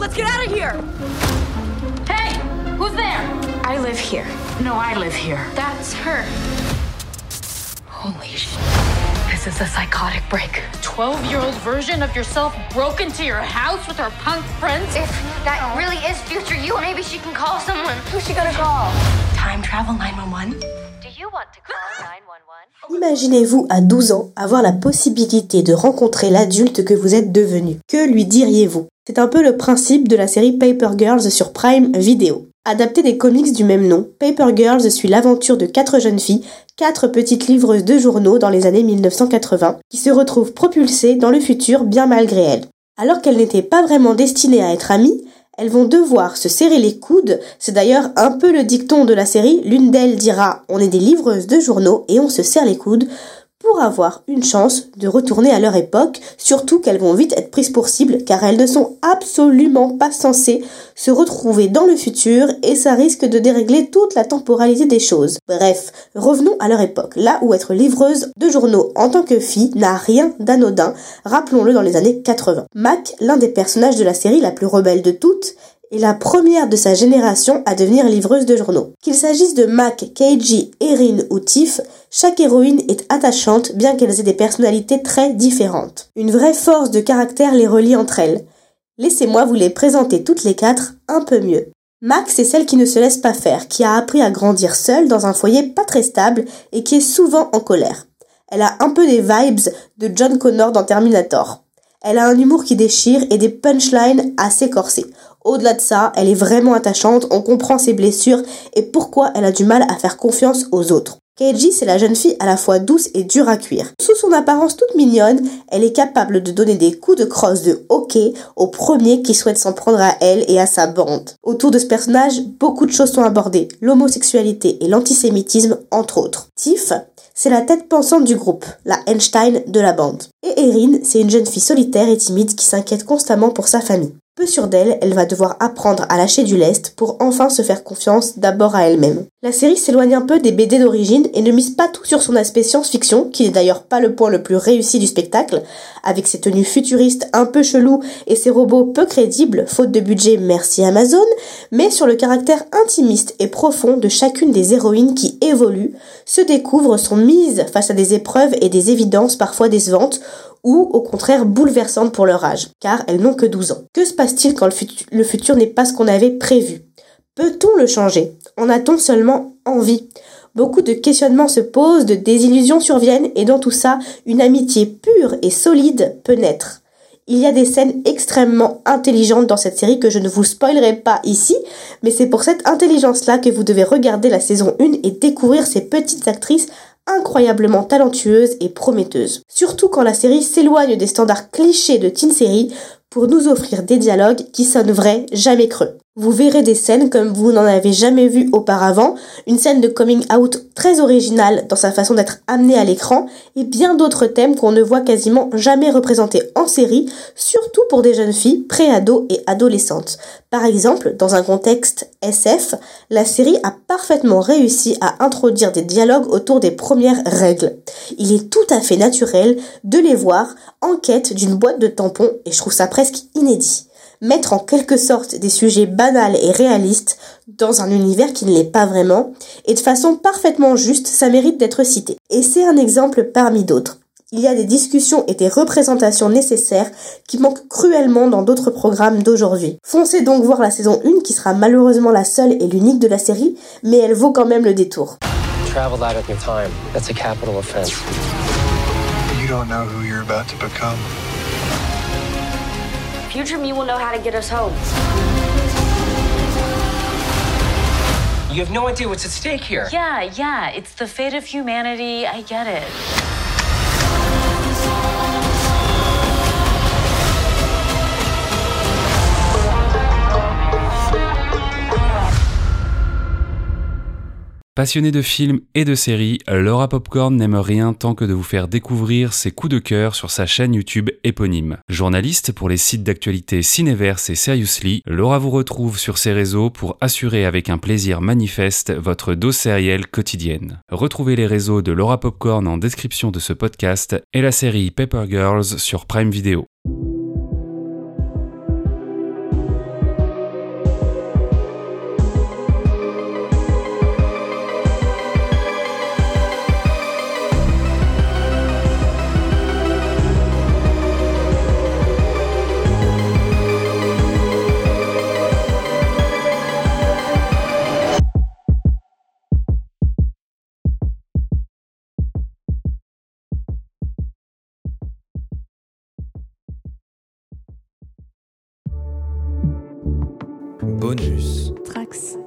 Let's get out of here! Hey! Who's there? I live here. No, I live here. That's her. Holy shit. This is a psychotic break. 12 year old version of yourself broke into your house with her punk friends? If that really is future you, maybe she can call someone. Who's she gonna call? Time travel 911? Do you want to call 911? Imaginez-vous à 12 ans avoir la possibilité de rencontrer l'adulte que vous êtes devenu. Que lui diriez-vous? C'est un peu le principe de la série Paper Girls sur Prime Video. Adapté des comics du même nom, Paper Girls suit l'aventure de quatre jeunes filles, quatre petites livreuses de journaux dans les années 1980, qui se retrouvent propulsées dans le futur bien malgré elles. Alors qu'elles n'étaient pas vraiment destinées à être amies, elles vont devoir se serrer les coudes. C'est d'ailleurs un peu le dicton de la série. L'une d'elles dira On est des livreuses de journaux et on se serre les coudes pour avoir une chance de retourner à leur époque, surtout qu'elles vont vite être prises pour cible car elles ne sont absolument pas censées se retrouver dans le futur et ça risque de dérégler toute la temporalité des choses. Bref, revenons à leur époque, là où être livreuse de journaux en tant que fille n'a rien d'anodin, rappelons-le dans les années 80. Mac, l'un des personnages de la série la plus rebelle de toutes, est la première de sa génération à devenir livreuse de journaux. Qu'il s'agisse de Mac, Keiji, Erin ou Tiff, chaque héroïne est attachante bien qu'elles aient des personnalités très différentes. Une vraie force de caractère les relie entre elles. Laissez-moi vous les présenter toutes les quatre un peu mieux. Mac, c'est celle qui ne se laisse pas faire, qui a appris à grandir seule dans un foyer pas très stable et qui est souvent en colère. Elle a un peu des vibes de John Connor dans Terminator. Elle a un humour qui déchire et des punchlines assez corsés. Au-delà de ça, elle est vraiment attachante, on comprend ses blessures et pourquoi elle a du mal à faire confiance aux autres. Keiji, c'est la jeune fille à la fois douce et dure à cuire. Sous son apparence toute mignonne, elle est capable de donner des coups de crosse de hockey au premier qui souhaite s'en prendre à elle et à sa bande. Autour de ce personnage, beaucoup de choses sont abordées, l'homosexualité et l'antisémitisme entre autres. Tiff, c'est la tête pensante du groupe, la Einstein de la bande. Et Erin, c'est une jeune fille solitaire et timide qui s'inquiète constamment pour sa famille. Peu sûre d'elle, elle va devoir apprendre à lâcher du lest pour enfin se faire confiance d'abord à elle-même. La série s'éloigne un peu des BD d'origine et ne mise pas tout sur son aspect science-fiction, qui n'est d'ailleurs pas le point le plus réussi du spectacle, avec ses tenues futuristes un peu cheloues et ses robots peu crédibles, faute de budget merci Amazon, mais sur le caractère intimiste et profond de chacune des héroïnes qui évoluent, se découvrent, sont mises face à des épreuves et des évidences parfois décevantes, ou au contraire bouleversantes pour leur âge, car elles n'ont que 12 ans. Que se passe-t-il quand le futur, n'est pas ce qu'on avait prévu? Peut-on le changer? En a-t-on seulement envie? Beaucoup de questionnements se posent, de désillusions surviennent, et dans tout ça, une amitié pure et solide peut naître. Il y a des scènes extrêmement intelligentes dans cette série que je ne vous spoilerai pas ici, mais c'est pour cette intelligence-là que vous devez regarder la saison 1 et découvrir ces petites actrices incroyablement talentueuse et prometteuse. Surtout quand la série s'éloigne des standards clichés de teen série pour nous offrir des dialogues qui sonnent vrais, jamais creux. Vous verrez des scènes comme vous n'en avez jamais vu auparavant, une scène de coming out très originale dans sa façon d'être amenée à l'écran, et bien d'autres thèmes qu'on ne voit quasiment jamais représentés en série, surtout pour des jeunes filles pré-ados et adolescentes. Par exemple, dans un contexte SF, la série a parfaitement réussi à introduire des dialogues autour des premières règles. Il est tout à fait naturel de les voir en quête d'une boîte de tampons, et je trouve ça presque inédit mettre en quelque sorte des sujets banals et réalistes dans un univers qui ne l'est pas vraiment, et de façon parfaitement juste, ça mérite d'être cité. Et c'est un exemple parmi d'autres. Il y a des discussions et des représentations nécessaires qui manquent cruellement dans d'autres programmes d'aujourd'hui. Foncez donc voir la saison 1 qui sera malheureusement la seule et l'unique de la série, mais elle vaut quand même le détour. Traveled that of your time. That's a capital offense. You don't know who you're about to become. Future me will know how to get us home. You have no idea what's at stake here. Yeah, yeah, it's the fate of humanity. I get it. Passionnée de films et de séries, Laura Popcorn n'aime rien tant que de vous faire découvrir ses coups de cœur sur sa chaîne YouTube éponyme. Journaliste pour les sites d'actualité Cineverse et Seriously, Laura vous retrouve sur ses réseaux pour assurer avec un plaisir manifeste votre dose sérielle quotidienne. Retrouvez les réseaux de Laura Popcorn en description de ce podcast et la série Paper Girls sur Prime Video. Bonus. Trax.